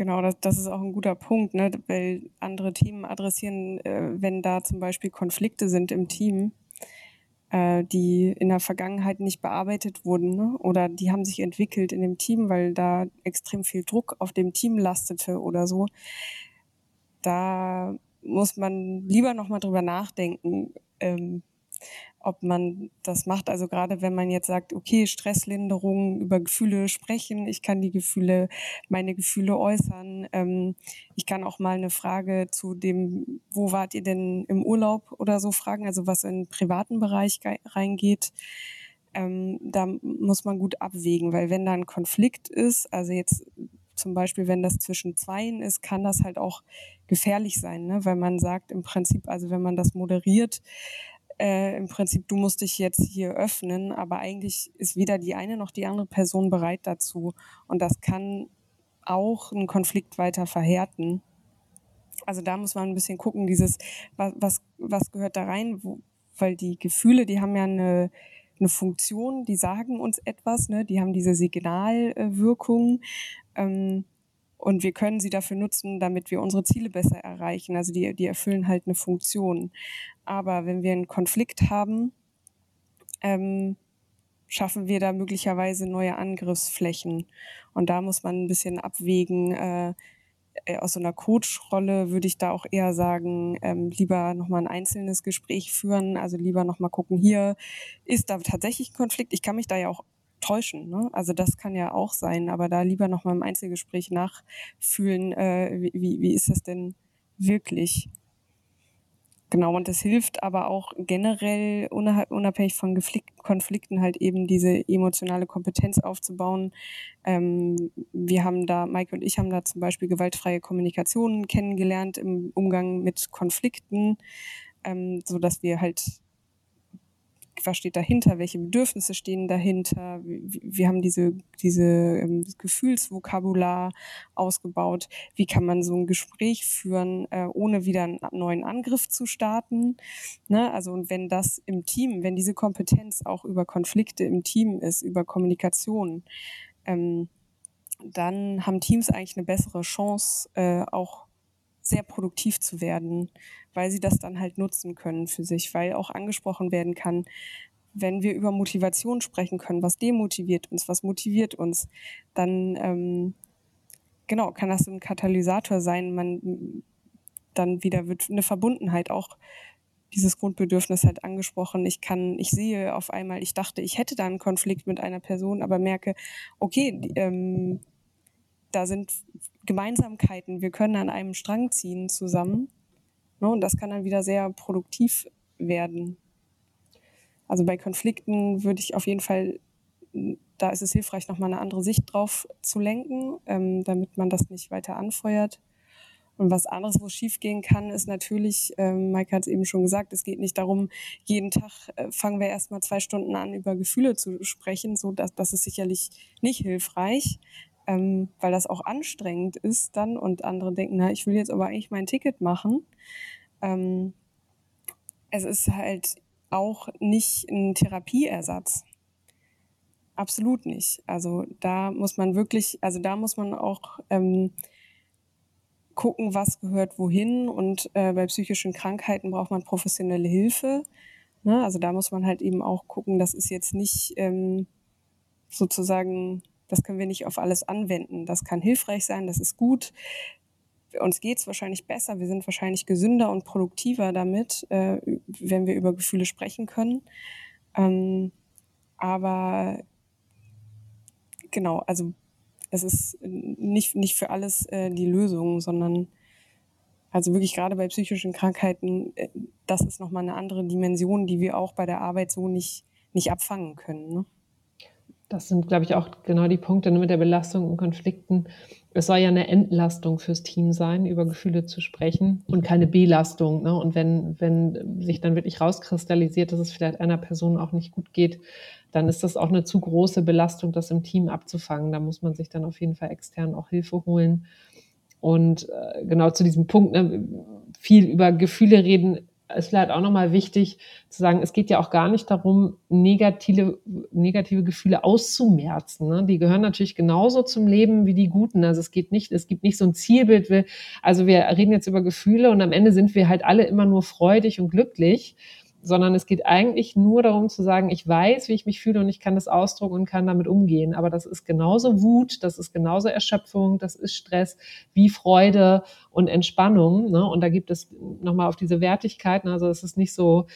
Genau, das, das ist auch ein guter Punkt, ne? weil andere Themen adressieren, äh, wenn da zum Beispiel Konflikte sind im Team, äh, die in der Vergangenheit nicht bearbeitet wurden ne? oder die haben sich entwickelt in dem Team, weil da extrem viel Druck auf dem Team lastete oder so. Da muss man lieber nochmal drüber nachdenken, ähm, ob man das macht. Also gerade wenn man jetzt sagt, okay, Stresslinderung, über Gefühle sprechen, ich kann die Gefühle, meine Gefühle äußern. Ähm, ich kann auch mal eine Frage zu dem, wo wart ihr denn im Urlaub oder so fragen, also was in den privaten Bereich reingeht. Ähm, da muss man gut abwägen, weil wenn da ein Konflikt ist, also jetzt zum Beispiel, wenn das zwischen Zweien ist, kann das halt auch gefährlich sein, ne? weil man sagt im Prinzip, also wenn man das moderiert, äh, im Prinzip, du musst dich jetzt hier öffnen, aber eigentlich ist weder die eine noch die andere Person bereit dazu. Und das kann auch einen Konflikt weiter verhärten. Also da muss man ein bisschen gucken, dieses, was, was, was gehört da rein, wo, weil die Gefühle, die haben ja eine, eine Funktion, die sagen uns etwas, ne? die haben diese Signalwirkung. Ähm, und wir können sie dafür nutzen, damit wir unsere Ziele besser erreichen. Also die, die erfüllen halt eine Funktion. Aber wenn wir einen Konflikt haben, ähm, schaffen wir da möglicherweise neue Angriffsflächen. Und da muss man ein bisschen abwägen. Äh, äh aus so einer Coach-Rolle würde ich da auch eher sagen, ähm, lieber nochmal ein einzelnes Gespräch führen, also lieber nochmal gucken, hier ist da tatsächlich ein Konflikt. Ich kann mich da ja auch täuschen. Ne? Also das kann ja auch sein, aber da lieber nochmal im Einzelgespräch nachfühlen, äh, wie, wie ist das denn wirklich? Genau, und das hilft aber auch generell unabhängig von Konflikten halt eben diese emotionale Kompetenz aufzubauen. Ähm, wir haben da, Mike und ich haben da zum Beispiel gewaltfreie Kommunikation kennengelernt im Umgang mit Konflikten, ähm, so wir halt was steht dahinter, welche Bedürfnisse stehen dahinter. Wir haben diese, diese ähm, Gefühlsvokabular ausgebaut. Wie kann man so ein Gespräch führen, äh, ohne wieder einen neuen Angriff zu starten? Ne? Also und wenn das im Team, wenn diese Kompetenz auch über Konflikte im Team ist, über Kommunikation, ähm, dann haben Teams eigentlich eine bessere Chance, äh, auch sehr produktiv zu werden, weil sie das dann halt nutzen können für sich, weil auch angesprochen werden kann, wenn wir über Motivation sprechen können, was demotiviert uns, was motiviert uns, dann ähm, genau kann das ein Katalysator sein. Man dann wieder wird eine Verbundenheit auch dieses Grundbedürfnis halt angesprochen. Ich kann, ich sehe auf einmal, ich dachte, ich hätte da einen Konflikt mit einer Person, aber merke, okay, ähm, da sind Gemeinsamkeiten, wir können an einem Strang ziehen zusammen. Ne, und das kann dann wieder sehr produktiv werden. Also bei Konflikten würde ich auf jeden Fall, da ist es hilfreich, nochmal eine andere Sicht drauf zu lenken, ähm, damit man das nicht weiter anfeuert. Und was anderes, wo schiefgehen kann, ist natürlich, ähm, Mike hat es eben schon gesagt, es geht nicht darum, jeden Tag äh, fangen wir erstmal zwei Stunden an, über Gefühle zu sprechen. So, dass, das ist sicherlich nicht hilfreich ähm, weil das auch anstrengend ist dann und andere denken, na, ich will jetzt aber eigentlich mein Ticket machen. Ähm, es ist halt auch nicht ein Therapieersatz. Absolut nicht. Also da muss man wirklich, also da muss man auch ähm, gucken, was gehört wohin. Und äh, bei psychischen Krankheiten braucht man professionelle Hilfe. Ne? Also da muss man halt eben auch gucken, das ist jetzt nicht ähm, sozusagen das können wir nicht auf alles anwenden. Das kann hilfreich sein, das ist gut. Uns geht es wahrscheinlich besser, wir sind wahrscheinlich gesünder und produktiver damit, äh, wenn wir über Gefühle sprechen können. Ähm, aber genau, also es ist nicht, nicht für alles äh, die Lösung, sondern Also wirklich gerade bei psychischen Krankheiten, äh, das ist nochmal eine andere Dimension, die wir auch bei der Arbeit so nicht, nicht abfangen können. Ne? Das sind, glaube ich, auch genau die Punkte ne, mit der Belastung und Konflikten. Es soll ja eine Entlastung fürs Team sein, über Gefühle zu sprechen und keine Belastung. Ne? Und wenn, wenn sich dann wirklich rauskristallisiert, dass es vielleicht einer Person auch nicht gut geht, dann ist das auch eine zu große Belastung, das im Team abzufangen. Da muss man sich dann auf jeden Fall extern auch Hilfe holen. Und äh, genau zu diesem Punkt, ne, viel über Gefühle reden, ist vielleicht auch nochmal wichtig zu sagen, es geht ja auch gar nicht darum, negative, negative Gefühle auszumerzen. Ne? Die gehören natürlich genauso zum Leben wie die guten. Also es geht nicht, es gibt nicht so ein Zielbild. Also wir reden jetzt über Gefühle und am Ende sind wir halt alle immer nur freudig und glücklich sondern es geht eigentlich nur darum zu sagen, ich weiß, wie ich mich fühle und ich kann das ausdrucken und kann damit umgehen. Aber das ist genauso Wut, das ist genauso Erschöpfung, das ist Stress wie Freude und Entspannung. Ne? Und da gibt es nochmal auf diese Wertigkeiten, also es ist nicht so,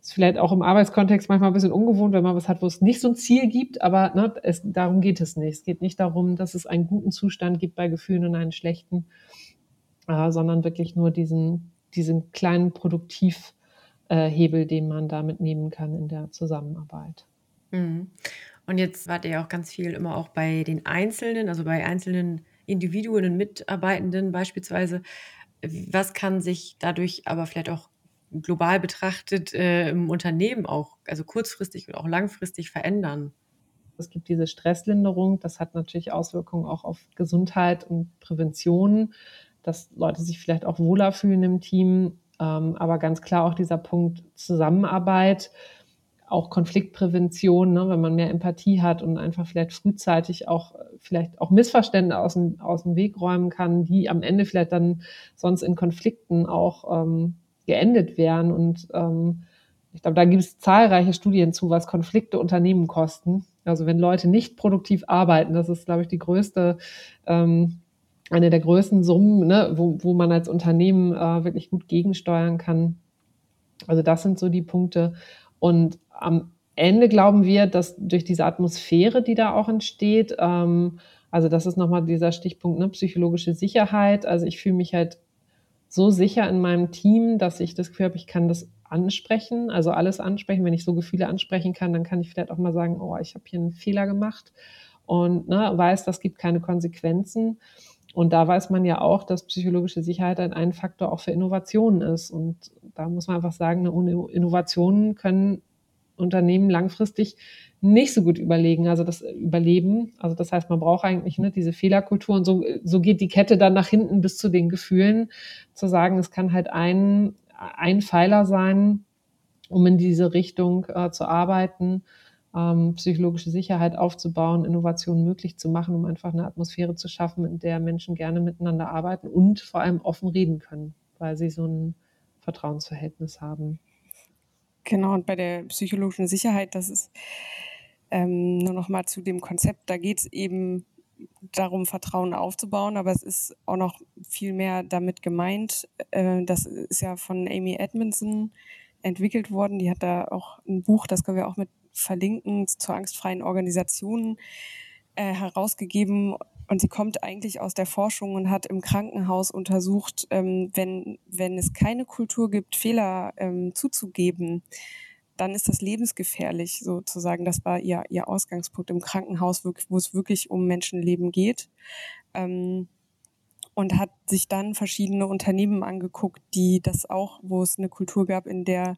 ist vielleicht auch im Arbeitskontext manchmal ein bisschen ungewohnt, wenn man was hat, wo es nicht so ein Ziel gibt, aber ne, es, darum geht es nicht. Es geht nicht darum, dass es einen guten Zustand gibt bei Gefühlen und einen schlechten, äh, sondern wirklich nur diesen, diesen kleinen Produktiv- äh, Hebel, den man damit nehmen kann in der Zusammenarbeit. Mhm. Und jetzt wart ihr ja auch ganz viel immer auch bei den Einzelnen, also bei einzelnen Individuen und Mitarbeitenden beispielsweise. Was kann sich dadurch aber vielleicht auch global betrachtet äh, im Unternehmen auch, also kurzfristig und auch langfristig verändern? Es gibt diese Stresslinderung, das hat natürlich Auswirkungen auch auf Gesundheit und Prävention, dass Leute sich vielleicht auch wohler fühlen im Team aber ganz klar auch dieser Punkt Zusammenarbeit, auch Konfliktprävention, ne, wenn man mehr Empathie hat und einfach vielleicht frühzeitig auch vielleicht auch Missverständnisse aus dem, aus dem Weg räumen kann, die am Ende vielleicht dann sonst in Konflikten auch ähm, geendet wären. Und ähm, ich glaube, da gibt es zahlreiche Studien zu, was Konflikte Unternehmen kosten. Also wenn Leute nicht produktiv arbeiten, das ist, glaube ich, die größte ähm, eine der größten Summen, ne, wo, wo man als Unternehmen äh, wirklich gut gegensteuern kann. Also das sind so die Punkte. Und am Ende glauben wir, dass durch diese Atmosphäre, die da auch entsteht, ähm, also das ist nochmal dieser Stichpunkt, ne, psychologische Sicherheit. Also ich fühle mich halt so sicher in meinem Team, dass ich das Gefühl habe, ich kann das ansprechen, also alles ansprechen. Wenn ich so Gefühle ansprechen kann, dann kann ich vielleicht auch mal sagen, oh, ich habe hier einen Fehler gemacht und ne, weiß, das gibt keine Konsequenzen. Und da weiß man ja auch, dass psychologische Sicherheit ein Faktor auch für Innovationen ist. Und da muss man einfach sagen, ohne Innovationen können Unternehmen langfristig nicht so gut überlegen, also das Überleben. Also das heißt, man braucht eigentlich ne, diese Fehlerkultur und so, so geht die Kette dann nach hinten bis zu den Gefühlen, zu sagen, es kann halt ein, ein Pfeiler sein, um in diese Richtung äh, zu arbeiten ähm, psychologische Sicherheit aufzubauen, Innovationen möglich zu machen, um einfach eine Atmosphäre zu schaffen, in der Menschen gerne miteinander arbeiten und vor allem offen reden können, weil sie so ein Vertrauensverhältnis haben. Genau, und bei der psychologischen Sicherheit, das ist ähm, nur noch mal zu dem Konzept, da geht es eben darum, Vertrauen aufzubauen, aber es ist auch noch viel mehr damit gemeint. Äh, das ist ja von Amy Edmondson entwickelt worden. Die hat da auch ein Buch, das können wir auch mit verlinken, zur angstfreien Organisationen äh, herausgegeben. Und sie kommt eigentlich aus der Forschung und hat im Krankenhaus untersucht, ähm, wenn, wenn es keine Kultur gibt, Fehler ähm, zuzugeben, dann ist das lebensgefährlich sozusagen. Das war ihr, ihr Ausgangspunkt im Krankenhaus, wo es wirklich um Menschenleben geht. Ähm, und hat sich dann verschiedene Unternehmen angeguckt, die das auch, wo es eine Kultur gab, in der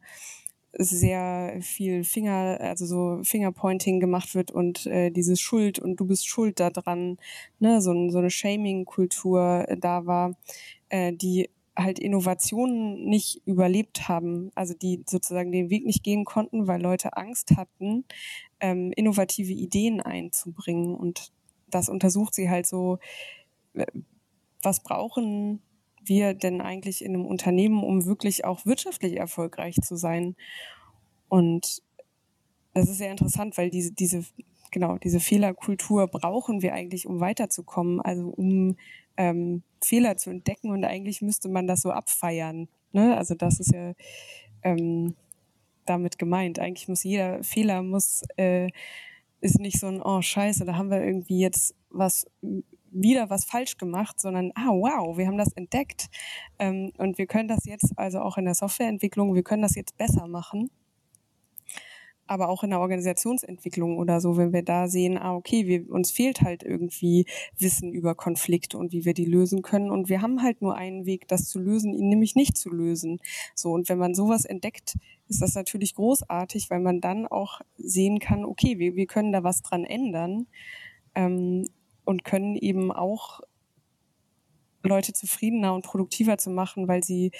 sehr viel Finger, also so Fingerpointing gemacht wird und äh, dieses Schuld und du bist schuld daran, ne, so, so eine Shaming-Kultur äh, da war, äh, die halt Innovationen nicht überlebt haben, also die sozusagen den Weg nicht gehen konnten, weil Leute Angst hatten, ähm, innovative Ideen einzubringen. Und das untersucht sie halt so, äh, was brauchen wir denn eigentlich in einem Unternehmen, um wirklich auch wirtschaftlich erfolgreich zu sein? Und das ist sehr interessant, weil diese, diese, genau, diese Fehlerkultur brauchen wir eigentlich, um weiterzukommen, also um ähm, Fehler zu entdecken und eigentlich müsste man das so abfeiern. Ne? Also das ist ja ähm, damit gemeint. Eigentlich muss jeder Fehler muss äh, ist nicht so ein oh Scheiße, da haben wir irgendwie jetzt was wieder was falsch gemacht, sondern, ah, wow, wir haben das entdeckt. Ähm, und wir können das jetzt also auch in der Softwareentwicklung, wir können das jetzt besser machen aber auch in der Organisationsentwicklung oder so, wenn wir da sehen, ah, okay, wir, uns fehlt halt irgendwie Wissen über Konflikte und wie wir die lösen können. Und wir haben halt nur einen Weg, das zu lösen, ihn nämlich nicht zu lösen. So, und wenn man sowas entdeckt, ist das natürlich großartig, weil man dann auch sehen kann, okay, wir, wir können da was dran ändern ähm, und können eben auch Leute zufriedener und produktiver zu machen, weil sie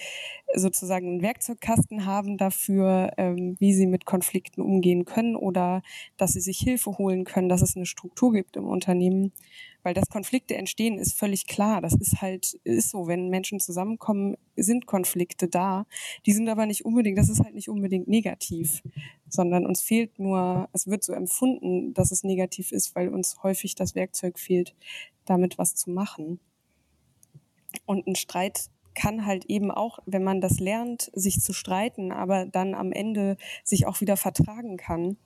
sozusagen einen Werkzeugkasten haben dafür, ähm, wie sie mit Konflikten umgehen können oder dass sie sich Hilfe holen können, dass es eine Struktur gibt im Unternehmen. Weil dass Konflikte entstehen, ist völlig klar. Das ist halt, ist so, wenn Menschen zusammenkommen, sind Konflikte da. Die sind aber nicht unbedingt, das ist halt nicht unbedingt negativ, sondern uns fehlt nur, es wird so empfunden, dass es negativ ist, weil uns häufig das Werkzeug fehlt, damit was zu machen. Und ein Streit kann halt eben auch, wenn man das lernt, sich zu streiten, aber dann am Ende sich auch wieder vertragen kann,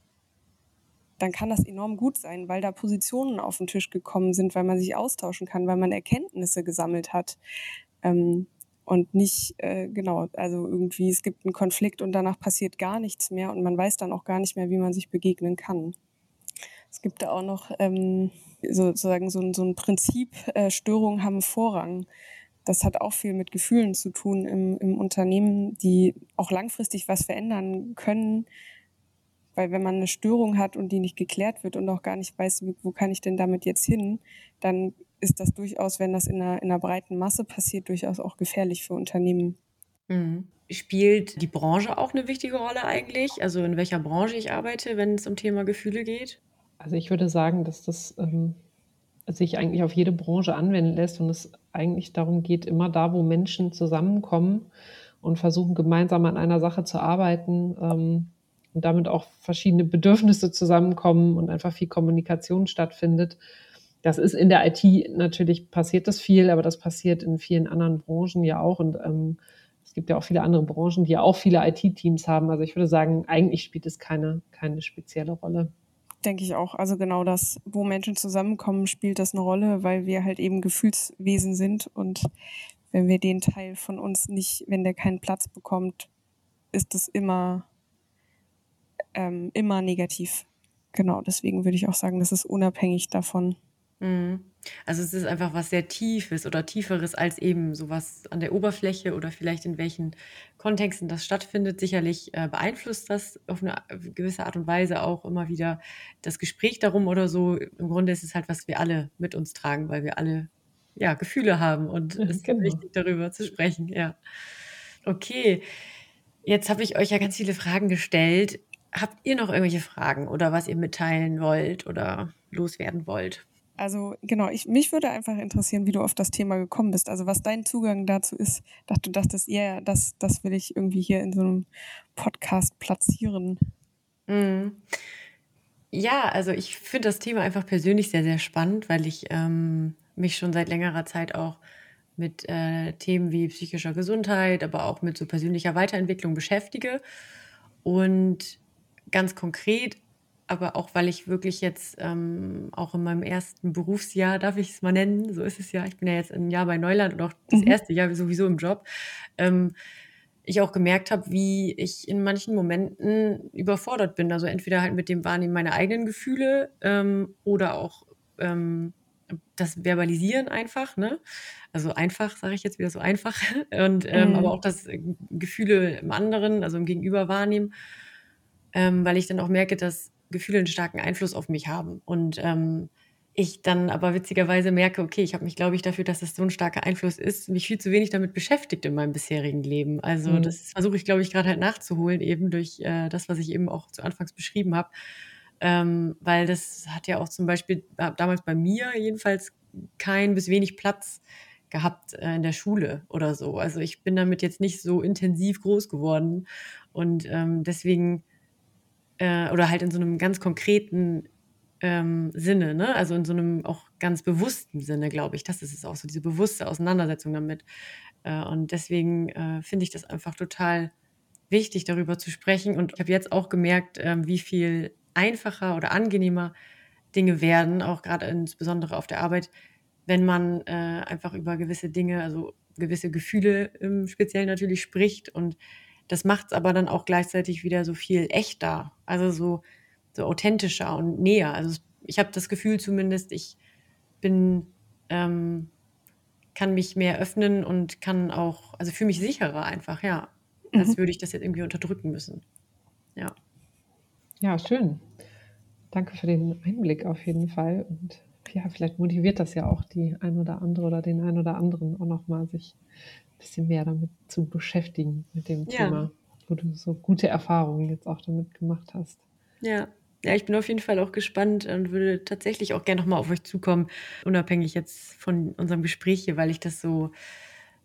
dann kann das enorm gut sein, weil da Positionen auf den Tisch gekommen sind, weil man sich austauschen kann, weil man Erkenntnisse gesammelt hat. Ähm, und nicht, äh, genau, also irgendwie, es gibt einen Konflikt und danach passiert gar nichts mehr und man weiß dann auch gar nicht mehr, wie man sich begegnen kann. Es gibt da auch noch ähm, sozusagen so, so ein Prinzip, äh, Störungen haben Vorrang das hat auch viel mit Gefühlen zu tun im, im Unternehmen, die auch langfristig was verändern können. Weil wenn man eine Störung hat und die nicht geklärt wird und auch gar nicht weiß, wo kann ich denn damit jetzt hin, dann ist das durchaus, wenn das in einer, in einer breiten Masse passiert, durchaus auch gefährlich für Unternehmen. Mhm. Spielt die Branche auch eine wichtige Rolle eigentlich? Also in welcher Branche ich arbeite, wenn es um Thema Gefühle geht? Also ich würde sagen, dass das ähm, sich eigentlich auf jede Branche anwenden lässt und es eigentlich darum geht, immer da, wo Menschen zusammenkommen und versuchen gemeinsam an einer Sache zu arbeiten ähm, und damit auch verschiedene Bedürfnisse zusammenkommen und einfach viel Kommunikation stattfindet. Das ist in der IT natürlich passiert das viel, aber das passiert in vielen anderen Branchen ja auch und ähm, es gibt ja auch viele andere Branchen, die ja auch viele IT-Teams haben. Also ich würde sagen, eigentlich spielt es keine, keine spezielle Rolle denke ich auch. Also genau das, wo Menschen zusammenkommen, spielt das eine Rolle, weil wir halt eben Gefühlswesen sind und wenn wir den Teil von uns nicht, wenn der keinen Platz bekommt, ist das immer, ähm, immer negativ. Genau, deswegen würde ich auch sagen, das ist unabhängig davon. Mhm. Also es ist einfach was sehr Tiefes oder Tieferes als eben sowas an der Oberfläche oder vielleicht in welchen Kontexten das stattfindet. Sicherlich äh, beeinflusst das auf eine gewisse Art und Weise auch immer wieder das Gespräch darum oder so. Im Grunde ist es halt, was wir alle mit uns tragen, weil wir alle ja Gefühle haben und es genau. ist wichtig, darüber zu sprechen. Ja. Okay, jetzt habe ich euch ja ganz viele Fragen gestellt. Habt ihr noch irgendwelche Fragen oder was ihr mitteilen wollt oder loswerden wollt? Also genau, ich, mich würde einfach interessieren, wie du auf das Thema gekommen bist. Also was dein Zugang dazu ist, dass du dachtest, ja, yeah, das, das will ich irgendwie hier in so einem Podcast platzieren. Mm. Ja, also ich finde das Thema einfach persönlich sehr, sehr spannend, weil ich ähm, mich schon seit längerer Zeit auch mit äh, Themen wie psychischer Gesundheit, aber auch mit so persönlicher Weiterentwicklung beschäftige. Und ganz konkret aber auch weil ich wirklich jetzt ähm, auch in meinem ersten Berufsjahr, darf ich es mal nennen, so ist es ja, ich bin ja jetzt ein Jahr bei Neuland und auch das mhm. erste Jahr sowieso im Job, ähm, ich auch gemerkt habe, wie ich in manchen Momenten überfordert bin. Also entweder halt mit dem Wahrnehmen meiner eigenen Gefühle ähm, oder auch ähm, das Verbalisieren einfach, ne? Also einfach, sage ich jetzt wieder so einfach. Und ähm, mhm. aber auch das Gefühle im anderen, also im Gegenüber wahrnehmen. Ähm, weil ich dann auch merke, dass Gefühle einen starken Einfluss auf mich haben. Und ähm, ich dann aber witzigerweise merke, okay, ich habe mich, glaube ich, dafür, dass das so ein starker Einfluss ist, mich viel zu wenig damit beschäftigt in meinem bisherigen Leben. Also mhm. das versuche ich, glaube ich, gerade halt nachzuholen, eben durch äh, das, was ich eben auch zu Anfangs beschrieben habe. Ähm, weil das hat ja auch zum Beispiel damals bei mir jedenfalls kein bis wenig Platz gehabt äh, in der Schule oder so. Also ich bin damit jetzt nicht so intensiv groß geworden und ähm, deswegen äh, oder halt in so einem ganz konkreten ähm, Sinne, ne? Also in so einem auch ganz bewussten Sinne, glaube ich. Das ist es auch so, diese bewusste Auseinandersetzung damit. Äh, und deswegen äh, finde ich das einfach total wichtig, darüber zu sprechen. Und ich habe jetzt auch gemerkt, äh, wie viel einfacher oder angenehmer Dinge werden, auch gerade insbesondere auf der Arbeit, wenn man äh, einfach über gewisse Dinge, also gewisse Gefühle im Speziellen natürlich spricht. Und das macht es aber dann auch gleichzeitig wieder so viel echter, also so, so authentischer und näher. Also ich habe das Gefühl zumindest, ich bin, ähm, kann mich mehr öffnen und kann auch, also fühle mich sicherer einfach, ja. Mhm. Als würde ich das jetzt irgendwie unterdrücken müssen. Ja. Ja, schön. Danke für den Einblick auf jeden Fall. Und ja, vielleicht motiviert das ja auch die ein oder andere oder den ein oder anderen auch nochmal, sich bisschen mehr damit zu beschäftigen, mit dem ja. Thema, wo du so gute Erfahrungen jetzt auch damit gemacht hast. Ja. Ja, ich bin auf jeden Fall auch gespannt und würde tatsächlich auch gerne nochmal auf euch zukommen, unabhängig jetzt von unserem Gespräch hier, weil ich das so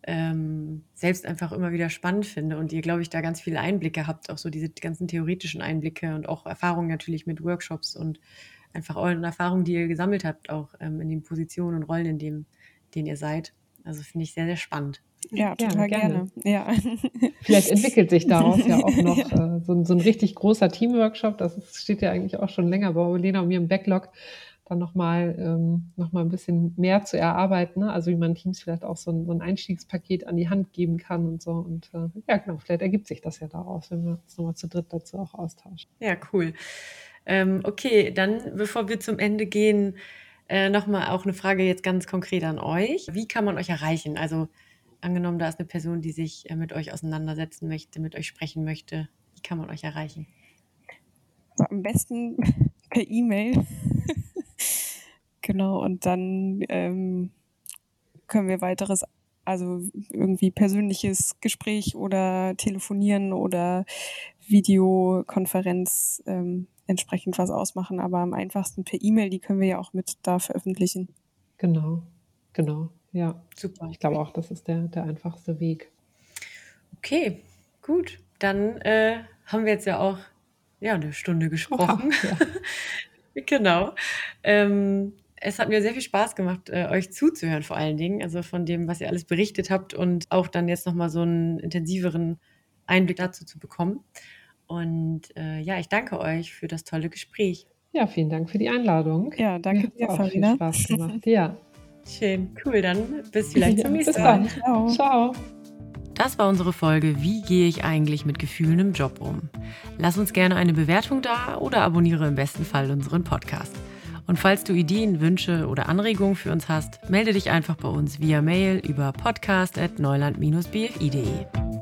ähm, selbst einfach immer wieder spannend finde und ihr, glaube ich, da ganz viele Einblicke habt, auch so diese ganzen theoretischen Einblicke und auch Erfahrungen natürlich mit Workshops und einfach euren Erfahrungen, die ihr gesammelt habt, auch ähm, in den Positionen und Rollen, in dem, denen ihr seid. Also finde ich sehr, sehr spannend. Ja, total ja, gerne. gerne. Ja. Vielleicht entwickelt sich daraus ja auch noch ja. Äh, so, so, ein richtig großer Teamworkshop. Das steht ja eigentlich auch schon länger bei Lena und mir im Backlog, dann nochmal ähm, noch ein bisschen mehr zu erarbeiten. Ne? Also wie man Teams vielleicht auch so ein, so ein, Einstiegspaket an die Hand geben kann und so. Und äh, ja, genau, vielleicht ergibt sich das ja daraus, wenn wir uns nochmal zu dritt dazu auch austauschen. Ja, cool. Ähm, okay, dann bevor wir zum Ende gehen, äh, nochmal auch eine Frage jetzt ganz konkret an euch. Wie kann man euch erreichen? Also angenommen, da ist eine Person, die sich äh, mit euch auseinandersetzen möchte, mit euch sprechen möchte. Wie kann man euch erreichen? Also am besten per E-Mail. genau, und dann ähm, können wir weiteres, also irgendwie persönliches Gespräch oder telefonieren oder Videokonferenz ähm, entsprechend was ausmachen, aber am einfachsten per E-Mail, die können wir ja auch mit da veröffentlichen. Genau, genau, ja. Super. Ich glaube auch, das ist der, der einfachste Weg. Okay, gut. Dann äh, haben wir jetzt ja auch ja, eine Stunde gesprochen. Wow, ja. genau. Ähm, es hat mir sehr viel Spaß gemacht, äh, euch zuzuhören, vor allen Dingen. Also von dem, was ihr alles berichtet habt und auch dann jetzt nochmal so einen intensiveren Einblick dazu zu bekommen. Und äh, ja, ich danke euch für das tolle Gespräch. Ja, vielen Dank für die Einladung. Ja, danke dir, auch Farina. Viel Spaß gemacht. Ja. Schön, cool. Dann bis vielleicht ja, zum nächsten Mal. Ciao. Ciao. Das war unsere Folge Wie gehe ich eigentlich mit Gefühlen im Job um? Lass uns gerne eine Bewertung da oder abonniere im besten Fall unseren Podcast. Und falls du Ideen, Wünsche oder Anregungen für uns hast, melde dich einfach bei uns via Mail über podcast.neuland-bfi.de.